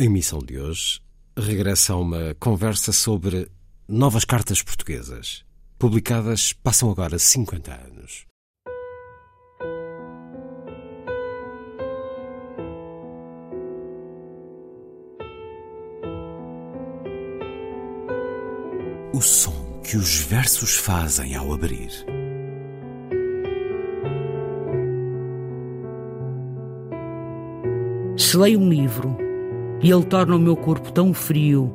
A emissão de hoje regressa a uma conversa sobre novas cartas portuguesas. Publicadas passam agora 50 anos. O som que os versos fazem ao abrir. Se leio um livro e ele torna o meu corpo tão frio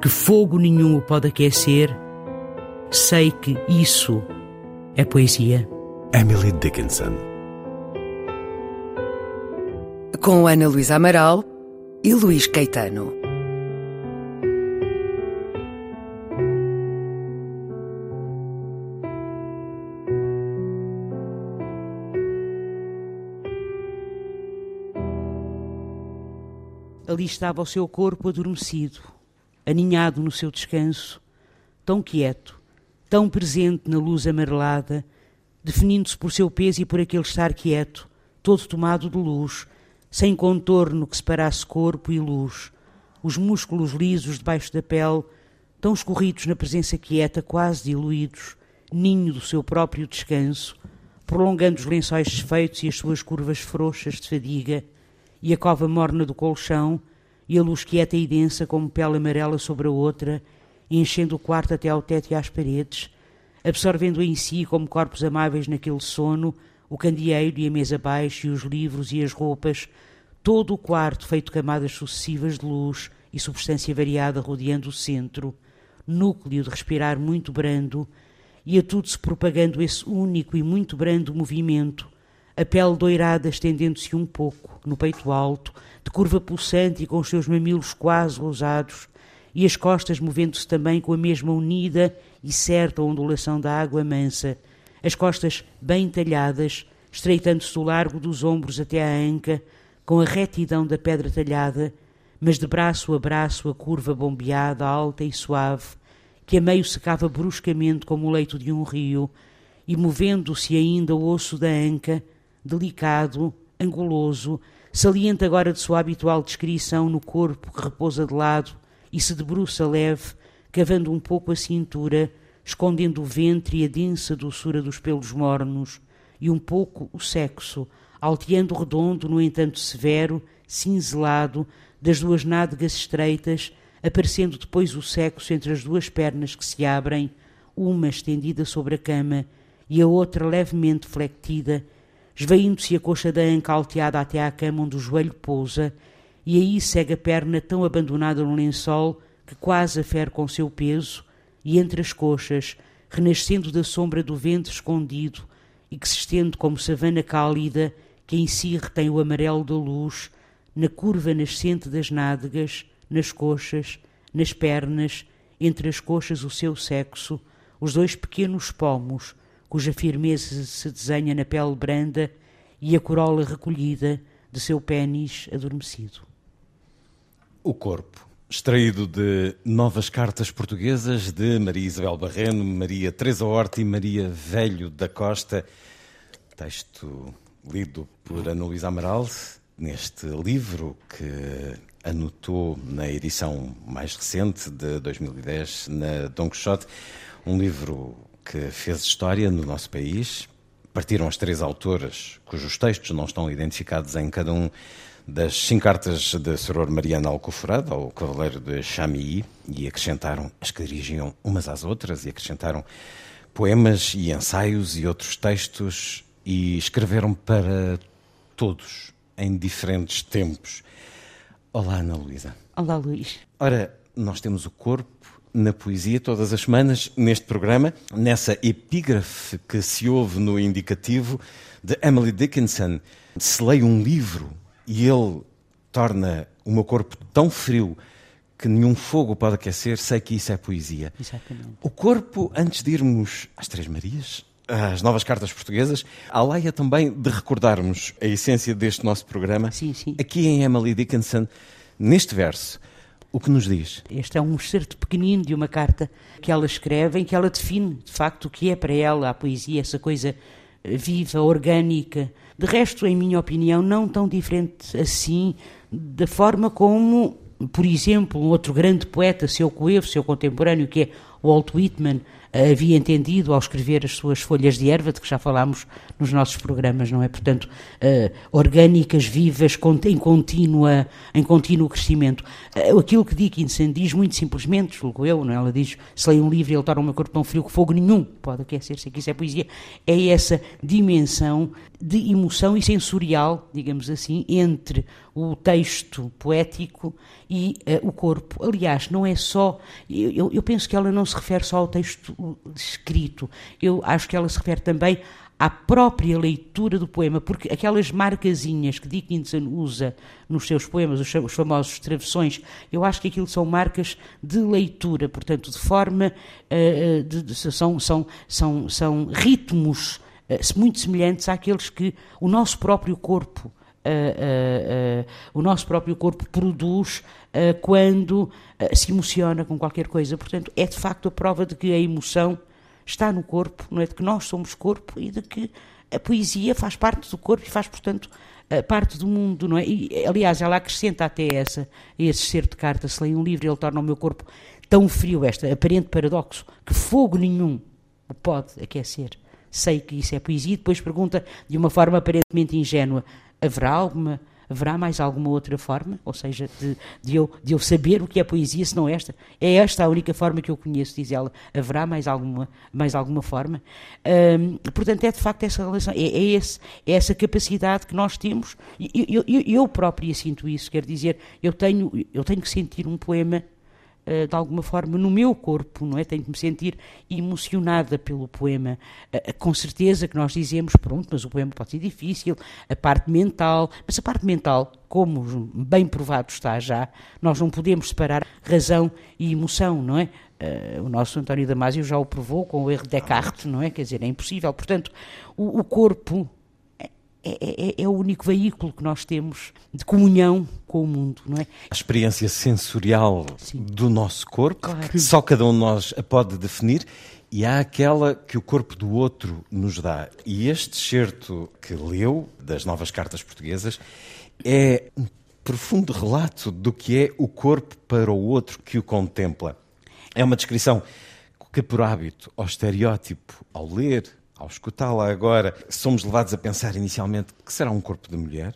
que fogo nenhum o pode aquecer, sei que isso é poesia. Emily Dickinson. Com Ana Luísa Amaral e Luís Caetano. Ali estava o seu corpo adormecido, aninhado no seu descanso, tão quieto, tão presente na luz amarelada, definindo-se por seu peso e por aquele estar quieto, todo tomado de luz, sem contorno que separasse corpo e luz, os músculos lisos debaixo da pele, tão escorridos na presença quieta, quase diluídos, ninho do seu próprio descanso, prolongando os lençóis desfeitos e as suas curvas frouxas de fadiga, e a cova morna do colchão, e a luz quieta e densa como pele amarela sobre a outra, enchendo o quarto até ao teto e às paredes, absorvendo em si como corpos amáveis naquele sono o candeeiro e a mesa abaixo e os livros e as roupas, todo o quarto feito camadas sucessivas de luz e substância variada rodeando o centro, núcleo de respirar muito brando, e a tudo se propagando esse único e muito brando movimento, a pele doirada estendendo-se um pouco, no peito alto, de curva pulsante e com os seus mamilos quase rosados, e as costas movendo-se também com a mesma unida e certa ondulação da água mansa, as costas bem talhadas, estreitando-se do largo dos ombros até à anca, com a retidão da pedra talhada, mas de braço a braço a curva bombeada, alta e suave, que a meio secava bruscamente como o leito de um rio, e movendo-se ainda o osso da anca, delicado, anguloso, saliente agora de sua habitual descrição no corpo que repousa de lado e se debruça leve, cavando um pouco a cintura, escondendo o ventre e a densa doçura dos pelos mornos, e um pouco o sexo, alteando redondo, no entanto severo, cinzelado, das duas nádegas estreitas, aparecendo depois o sexo entre as duas pernas que se abrem, uma estendida sobre a cama e a outra levemente flectida, esvaindo-se a coxa da anca alteada até à cama onde o joelho pousa, e aí segue a perna tão abandonada no lençol que quase afere com seu peso, e entre as coxas, renascendo da sombra do ventre escondido e que se estende como savana cálida, que em si retém o amarelo da luz, na curva nascente das nádegas, nas coxas, nas pernas, entre as coxas o seu sexo, os dois pequenos pomos, cuja firmeza se desenha na pele branda e a corola recolhida de seu pênis adormecido. O corpo, extraído de novas cartas portuguesas de Maria Isabel Barreno, Maria Teresa Horta e Maria Velho da Costa. Texto lido por Ana Luísa Amaral, neste livro que anotou na edição mais recente de 2010 na Don Quixote, um livro que fez história no nosso país. Partiram as três autoras, cujos textos não estão identificados em cada um das cinco cartas de Soror Mariana Alcoforada, ao Cavaleiro de Chamilly, e acrescentaram as que dirigiam umas às outras, e acrescentaram poemas e ensaios e outros textos, e escreveram para todos, em diferentes tempos. Olá, Ana Luísa. Olá, Luís. Ora, nós temos o corpo na poesia todas as semanas neste programa, nessa epígrafe que se ouve no indicativo de Emily Dickinson. Se leio um livro e ele torna o meu corpo tão frio que nenhum fogo pode aquecer, sei que isso é poesia. Exatamente. O corpo, antes de irmos às Três Marias, às novas cartas portuguesas, a laia também de recordarmos a essência deste nosso programa. Sim, sim. Aqui em Emily Dickinson, neste verso, o que nos diz? Este é um excerto pequenino de uma carta que ela escreve, em que ela define, de facto, o que é para ela a poesia, essa coisa eh, viva, orgânica. De resto, em minha opinião, não tão diferente assim da forma como por exemplo, um outro grande poeta, seu coevo, seu contemporâneo, que é Walt Whitman, havia entendido ao escrever as suas folhas de erva, de que já falámos nos nossos programas, não é? Portanto, uh, orgânicas, vivas, em, contínua, em contínuo crescimento. Uh, aquilo que Dickinson diz, muito simplesmente, julgo eu, não é? Ela diz: se leio um livro e ele torna o meu corpo tão frio que fogo nenhum pode aquecer-se, aqui isso é poesia. É essa dimensão de emoção e sensorial, digamos assim, entre o texto poético e uh, o corpo. Aliás, não é só. Eu, eu penso que ela não se refere só ao texto escrito, eu acho que ela se refere também à própria leitura do poema, porque aquelas marcazinhas que Dickinson usa nos seus poemas, os, os famosos travessões, eu acho que aquilo são marcas de leitura, portanto, de forma. Uh, de, de, são, são, são, são ritmos muito semelhantes àqueles que o nosso próprio corpo. Uh, o nosso próprio corpo produz quando se emociona com qualquer coisa. Portanto, é de facto a prova de que a emoção está no corpo, não é? De que nós somos corpo e de que a poesia faz parte do corpo e faz, portanto, parte do mundo, não é? E, aliás, ela acrescenta até essa, esse ser de carta, se leio um livro, ele torna o meu corpo tão frio, este aparente paradoxo, que fogo nenhum o pode aquecer. Sei que isso é poesia, e depois pergunta de uma forma aparentemente ingênua: haverá alguma Haverá mais alguma outra forma? Ou seja, de, de, eu, de eu saber o que é poesia, se não esta? É esta a única forma que eu conheço, diz ela. Haverá mais alguma, mais alguma forma? Portanto, é de facto essa relação, é, é, esse, é essa capacidade que nós temos. Eu, eu, eu própria sinto isso, quer dizer, eu tenho, eu tenho que sentir um poema de alguma forma no meu corpo, não é? Tenho que me sentir emocionada pelo poema. Eh, eh, com certeza que nós dizemos, pronto, mas o poema pode ser difícil, a parte mental, mas a parte mental, como bem provado está já, nós não podemos separar razão e emoção, não é? o nosso António Damasio já o provou com o erro de Descartes, não é? Quer dizer, é impossível. Portanto, o, o corpo é, é, é, é, o único veículo que nós temos de comunhão com o mundo, não é? A experiência sensorial Sim. do nosso corpo, claro. só cada um de nós a pode definir, e há aquela que o corpo do outro nos dá. E este certo que leu, das novas cartas portuguesas, é um profundo relato do que é o corpo para o outro que o contempla. É uma descrição que, por hábito ou estereótipo, ao ler, ao escutá-la agora, somos levados a pensar inicialmente que será um corpo de mulher,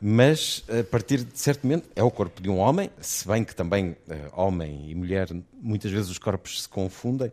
mas a partir de certo momento é o corpo de um homem, se bem que também eh, homem e mulher, muitas vezes os corpos se confundem.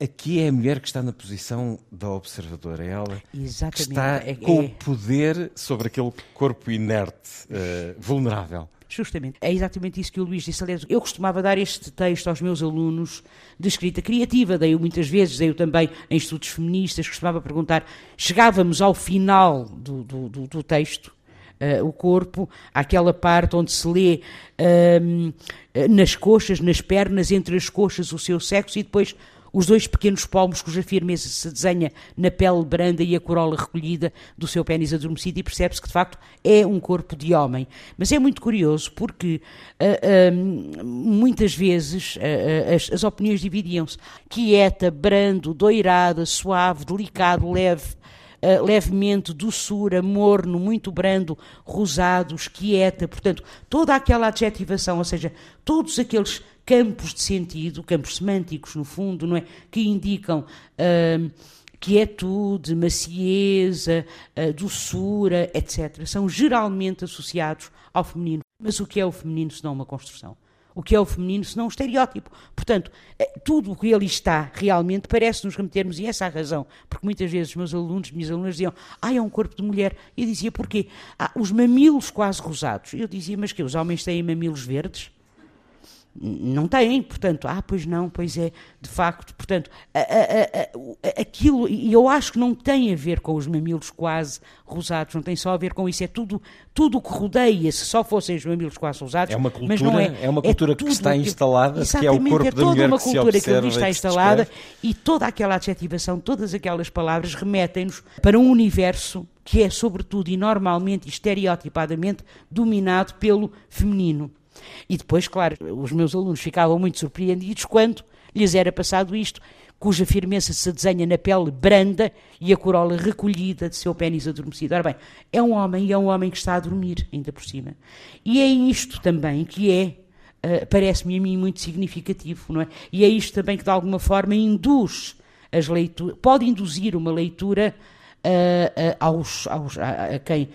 Aqui é a mulher que está na posição da observadora, é ela Exatamente. que está é, com é... o poder sobre aquele corpo inerte, uh, vulnerável. Justamente. É exatamente isso que o Luís disse. Aliás, eu costumava dar este texto aos meus alunos de escrita criativa, dei-o muitas vezes, dei-o também em estudos feministas, costumava perguntar, chegávamos ao final do, do, do, do texto, Uh, o corpo, aquela parte onde se lê uh, nas coxas, nas pernas, entre as coxas, o seu sexo e depois os dois pequenos palmos cuja firmeza se desenha na pele branda e a corola recolhida do seu pênis adormecido e percebe-se que de facto é um corpo de homem. Mas é muito curioso porque uh, uh, muitas vezes uh, as, as opiniões dividiam-se. Quieta, brando, doirada, suave, delicado, leve, Uh, levemente, doçura, morno, muito brando, rosado, quieta, portanto, toda aquela adjetivação, ou seja, todos aqueles campos de sentido, campos semânticos, no fundo, não é? Que indicam. Uh, quietude, macieza, uh, doçura, etc., são geralmente associados ao feminino. Mas o que é o feminino se não uma construção? O que é o feminino se não um estereótipo? Portanto, eh, tudo o que ele está realmente parece nos remetermos, e essa é a razão, porque muitas vezes os meus alunos, minhas alunas diziam, ah, é um corpo de mulher. E eu dizia, porquê? Ah, os mamilos quase rosados. Eu dizia, mas que os homens têm mamilos verdes? Não têm, portanto, ah, pois não, pois é, de facto, portanto, a, a, a, aquilo, e eu acho que não tem a ver com os mamilos quase rosados, não tem só a ver com isso, é tudo tudo o que rodeia, se só fossem os mamilos quase rosados, é uma cultura, mas não é, é uma cultura é que está instalada, que, que é o corpo é da mulher uma cultura que, que ali está instalada e toda aquela adjetivação, todas aquelas palavras remetem-nos para um universo que é, sobretudo e normalmente e estereotipadamente, dominado pelo feminino. E depois, claro, os meus alunos ficavam muito surpreendidos quando lhes era passado isto, cuja firmeza se desenha na pele branda e a corola recolhida de seu pênis adormecido. Ora bem, é um homem e é um homem que está a dormir, ainda por cima. E é isto também que é uh, parece-me a mim muito significativo, não é? E é isto também que de alguma forma induz as leituras, pode induzir uma leitura uh, aos, aos, a, a quem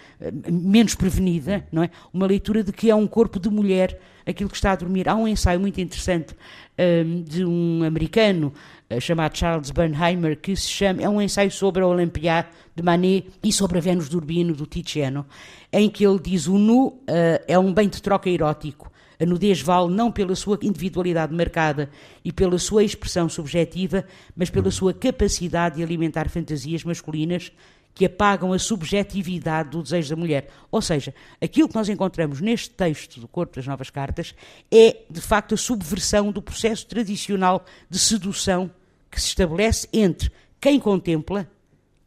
menos prevenida, não é? Uma leitura de que é um corpo de mulher aquilo que está a dormir. Há um ensaio muito interessante um, de um americano uh, chamado Charles Bernheimer que se chama, é um ensaio sobre a Olympia de Manet e sobre a Vênus do Urbino do Tiziano, em que ele diz o nu uh, é um bem de troca erótico. A nudez vale não pela sua individualidade marcada e pela sua expressão subjetiva, mas pela sua capacidade de alimentar fantasias masculinas que apagam a subjetividade do desejo da mulher. Ou seja, aquilo que nós encontramos neste texto do Corpo das Novas Cartas é, de facto, a subversão do processo tradicional de sedução que se estabelece entre quem contempla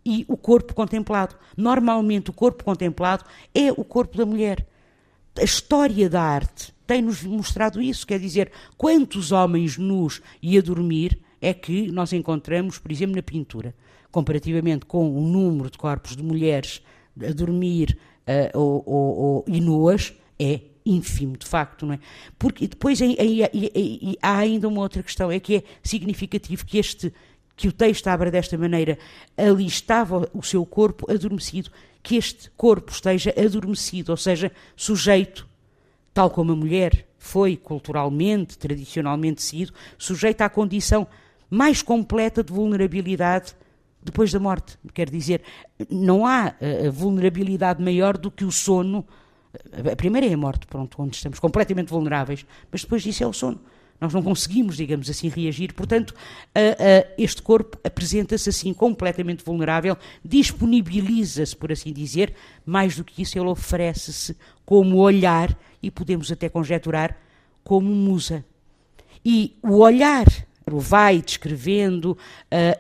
e o corpo contemplado. Normalmente, o corpo contemplado é o corpo da mulher. A história da arte tem-nos mostrado isso, quer dizer, quantos homens nus e a dormir é que nós encontramos, por exemplo, na pintura comparativamente com o número de corpos de mulheres a dormir uh, ou, ou, ou, e nuas, é ínfimo, de facto, não é? Porque depois há ainda uma outra questão, é que é significativo que este que o texto abra desta maneira, ali estava o seu corpo adormecido, que este corpo esteja adormecido, ou seja, sujeito, tal como a mulher foi culturalmente, tradicionalmente sido, sujeito à condição mais completa de vulnerabilidade depois da morte. Quer dizer, não há uh, vulnerabilidade maior do que o sono. A primeira é a morte, pronto, onde estamos completamente vulneráveis, mas depois disso é o sono. Nós não conseguimos, digamos assim, reagir. Portanto, uh, uh, este corpo apresenta-se assim completamente vulnerável, disponibiliza-se, por assim dizer. Mais do que isso, ele oferece-se como olhar e podemos até conjecturar como musa. E o olhar vai descrevendo, uh,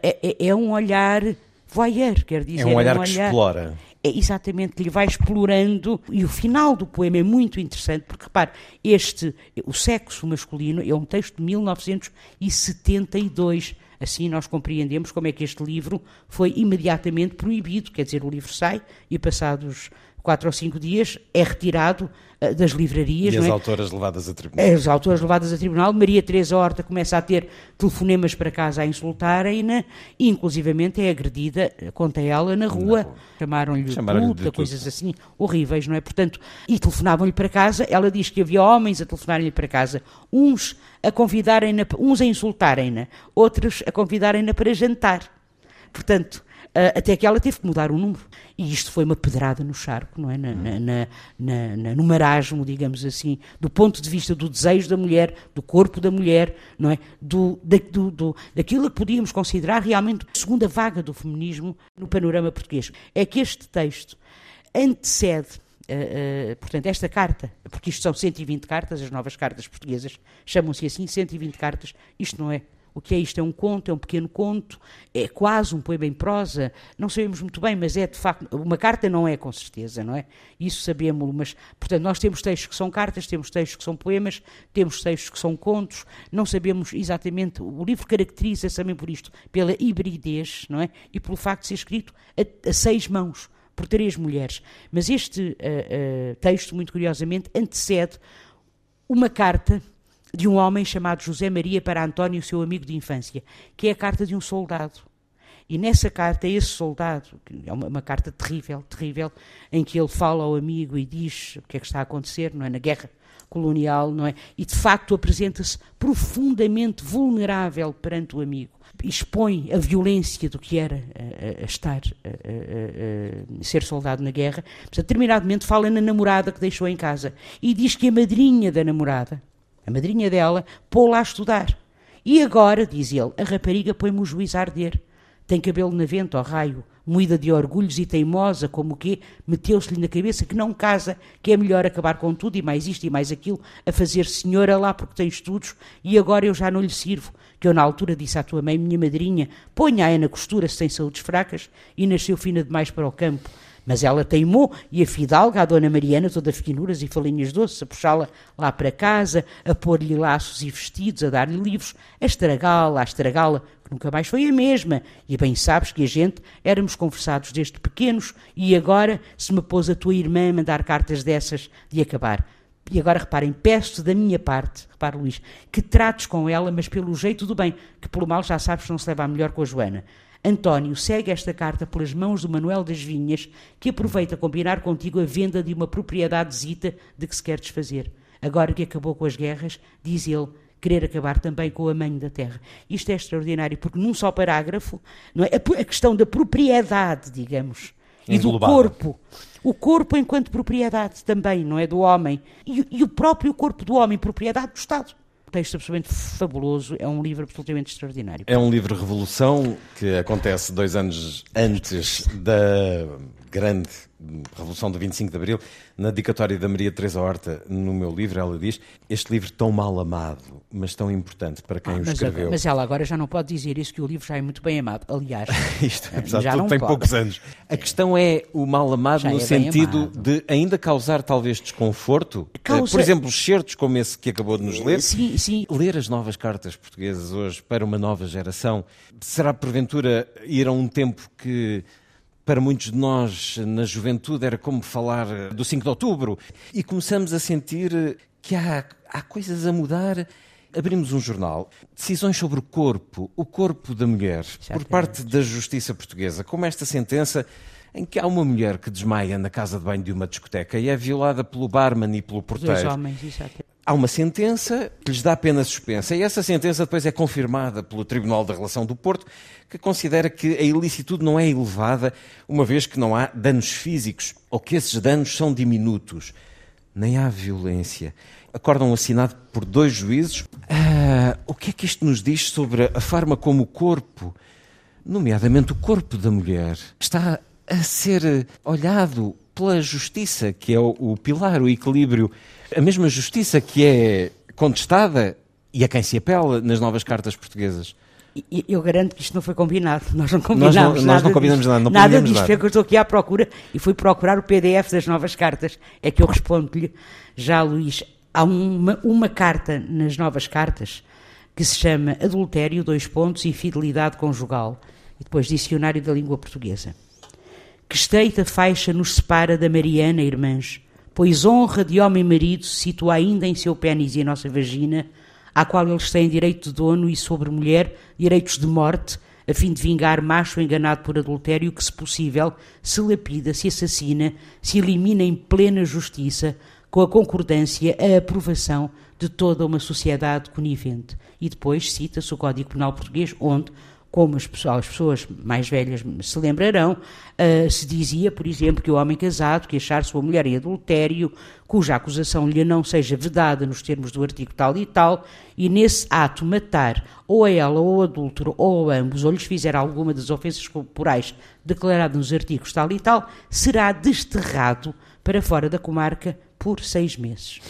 é, é, um olhar voyeur, quer dizer. É um olhar, é um olhar que explora. É exatamente, que lhe vai explorando, e o final do poema é muito interessante, porque repare, este, o sexo masculino, é um texto de 1972, assim nós compreendemos como é que este livro foi imediatamente proibido, quer dizer, o livro sai e passados quatro ou cinco dias é retirado uh, das livrarias. E as é? autoras levadas a tribunal. As autoras levadas a tribunal. Maria Teresa Horta começa a ter telefonemas para casa a insultarem-na e, inclusivamente, é agredida, conta ela, na rua. Chamaram-lhe Chamaram puta, coisas assim horríveis, não é? Portanto, e telefonavam-lhe para casa. Ela diz que havia homens a telefonarem-lhe para casa, uns a convidarem-na, uns a insultarem-na, outros a convidarem-na para jantar. Portanto, até que ela teve que mudar o número. E isto foi uma pedrada no charco, não é? Na, na, na, no marasmo, digamos assim, do ponto de vista do desejo da mulher, do corpo da mulher, não é? Do, da, do, do, daquilo que podíamos considerar realmente a segunda vaga do feminismo no panorama português. É que este texto antecede Uh, uh, portanto, esta carta, porque isto são 120 cartas, as novas cartas portuguesas chamam-se assim, 120 cartas, isto não é o que é isto? É um conto, é um pequeno conto, é quase um poema em prosa, não sabemos muito bem, mas é de facto, uma carta não é com certeza, não é? Isso sabemos, mas, portanto, nós temos textos que são cartas, temos textos que são poemas, temos textos que são contos, não sabemos exatamente, o livro caracteriza-se também por isto, pela hibridez, não é? E pelo facto de ser escrito a, a seis mãos, por três mulheres. Mas este uh, uh, texto, muito curiosamente, antecede uma carta de um homem chamado José Maria para António, seu amigo de infância, que é a carta de um soldado. E nessa carta, esse soldado, é uma, uma, carta terrível, terrível, em que ele fala ao amigo e diz o que é que está a acontecer, não é? Na guerra colonial, não é? E de facto apresenta-se profundamente vulnerável perante o amigo. Expõe a violência do que era a, a estar, a, ser soldado na guerra. Mas, momento, fala na namorada que deixou em casa e diz que a madrinha da namorada, a madrinha dela, pô-la a estudar. E agora, diz ele, a rapariga põe-me o juiz a arder. Tem cabelo na vento, ao raio, moída de orgulhos e teimosa, como o quê, meteu-se-lhe na cabeça que não casa, que é melhor acabar com tudo e mais isto e mais aquilo, a fazer senhora lá porque tem estudos e agora eu já não lhe sirvo. Que eu na altura disse à tua mãe, minha madrinha, ponha-a na costura se tem saúdes fracas e nasceu fina demais para o campo. Mas ela teimou e a fidalga, a dona Mariana, toda finuras e falinhas doces, a puxá-la lá para casa, a pôr-lhe laços e vestidos, a dar-lhe livros, a estragá-la, a estragá-la, que nunca mais foi a mesma. E bem sabes que a gente éramos conversados desde pequenos e agora se me pôs a tua irmã a mandar cartas dessas de acabar. E agora reparem, peço da minha parte, repare Luís, que trates com ela, mas pelo jeito do bem, que pelo mal já sabes que não se leva a melhor com a Joana. António, segue esta carta pelas mãos do Manuel das Vinhas, que aproveita combinar contigo a venda de uma propriedadezita de que se quer desfazer. Agora que acabou com as guerras, diz ele, querer acabar também com o amanho da terra. Isto é extraordinário, porque num só parágrafo, não é? a questão da propriedade, digamos, e do corpo. O corpo enquanto propriedade também, não é? Do homem. E, e o próprio corpo do homem, propriedade do Estado texto absolutamente fabuloso, é um livro absolutamente extraordinário. É um livro revolução que acontece dois anos antes da grande Revolução do 25 de Abril, na dedicatória da Maria Teresa Horta, no meu livro, ela diz: Este livro tão mal amado, mas tão importante para quem ah, o escreveu. Mas ela agora já não pode dizer isso, que o livro já é muito bem amado. Aliás, isto, apesar já de tudo, tem pode. poucos anos. A questão é o mal amado já no é sentido de ainda causar talvez desconforto. Causa... Por exemplo, certos como esse que acabou de nos ler. Sim, sim. Ler as novas cartas portuguesas hoje para uma nova geração será porventura ir a um tempo que para muitos de nós, na juventude, era como falar do 5 de outubro. E começamos a sentir que há, há coisas a mudar. Abrimos um jornal, decisões sobre o corpo, o corpo da mulher, por parte da justiça portuguesa, como esta sentença em que há uma mulher que desmaia na casa de banho de uma discoteca e é violada pelo barman e pelo porteiro. Homens, há uma sentença que lhes dá pena suspensa e essa sentença depois é confirmada pelo Tribunal da Relação do Porto, que considera que a ilicitude não é elevada, uma vez que não há danos físicos ou que esses danos são diminutos. Nem há violência. Acórdão assinado por dois juízes. Ah, o que é que isto nos diz sobre a forma como o corpo, nomeadamente o corpo da mulher, está a ser olhado pela justiça, que é o, o pilar, o equilíbrio a mesma justiça que é contestada e a quem se apela nas novas cartas portuguesas. Eu garanto que isto não foi combinado. Nós não combinamos nós não, nós nada. Não combinamos disto. nada. Não nada disto. Nada. É que eu estou aqui à procura e fui procurar o PDF das novas cartas. É que eu respondo-lhe já, Luís. Há uma, uma carta nas novas cartas que se chama Adultério, dois pontos, e Fidelidade Conjugal. E depois Dicionário da Língua Portuguesa. Que estreita faixa nos separa da Mariana, irmãs pois honra de homem e marido se situa ainda em seu pênis e em nossa vagina, à qual eles têm direito de dono e sobre mulher direitos de morte, a fim de vingar macho enganado por adultério que, se possível, se lapida, se assassina, se elimina em plena justiça, com a concordância, a aprovação de toda uma sociedade conivente. E depois cita-se o Código Penal Português, onde como as pessoas, mais velhas se lembrarão, uh, se dizia, por exemplo, que o homem casado que achar sua mulher em adultério, cuja acusação lhe não seja vedada nos termos do artigo tal e tal, e nesse ato matar ou a ela ou ao adúltero ou a ambos, ou lhes fizer alguma das ofensas corporais declaradas nos artigos tal e tal, será desterrado para fora da comarca por seis meses.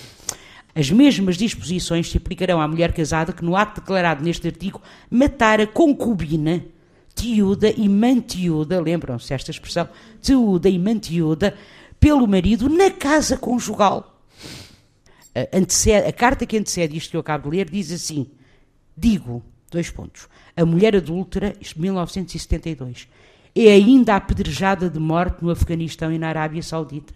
As mesmas disposições se aplicarão à mulher casada que, no ato declarado neste artigo, matar a concubina, tiúda e mantiúda, lembram-se esta expressão, tiúda e mantiúda, pelo marido na casa conjugal. A, a carta que antecede isto que eu acabo de ler diz assim: digo, dois pontos, a mulher adúltera, isto 1972, é ainda apedrejada de morte no Afeganistão e na Arábia Saudita.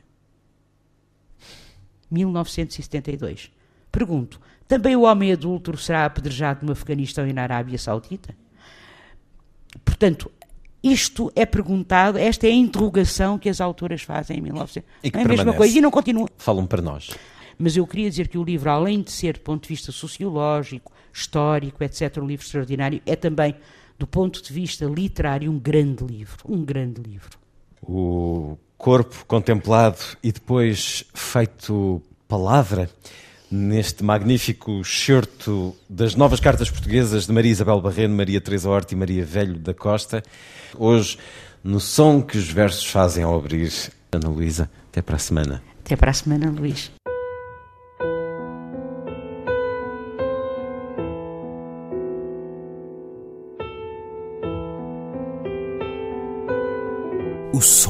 1972. Pergunto: também o homem adúltero será apedrejado no Afeganistão e na Arábia Saudita? Portanto, isto é perguntado, esta é a interrogação que as autoras fazem em 1900. E que é a mesma coisa e não continua. Falam para nós. Mas eu queria dizer que o livro, além de ser do ponto de vista sociológico, histórico, etc., um livro extraordinário, é também, do ponto de vista literário, um grande livro. Um grande livro. O corpo contemplado e depois feito palavra neste magnífico certo das novas cartas portuguesas de Maria Isabel Barreno, Maria Teresa Horta e Maria Velho da Costa. Hoje, no som que os versos fazem ao abrir. Ana Luísa, até para a semana. Até para a semana, Luís. O som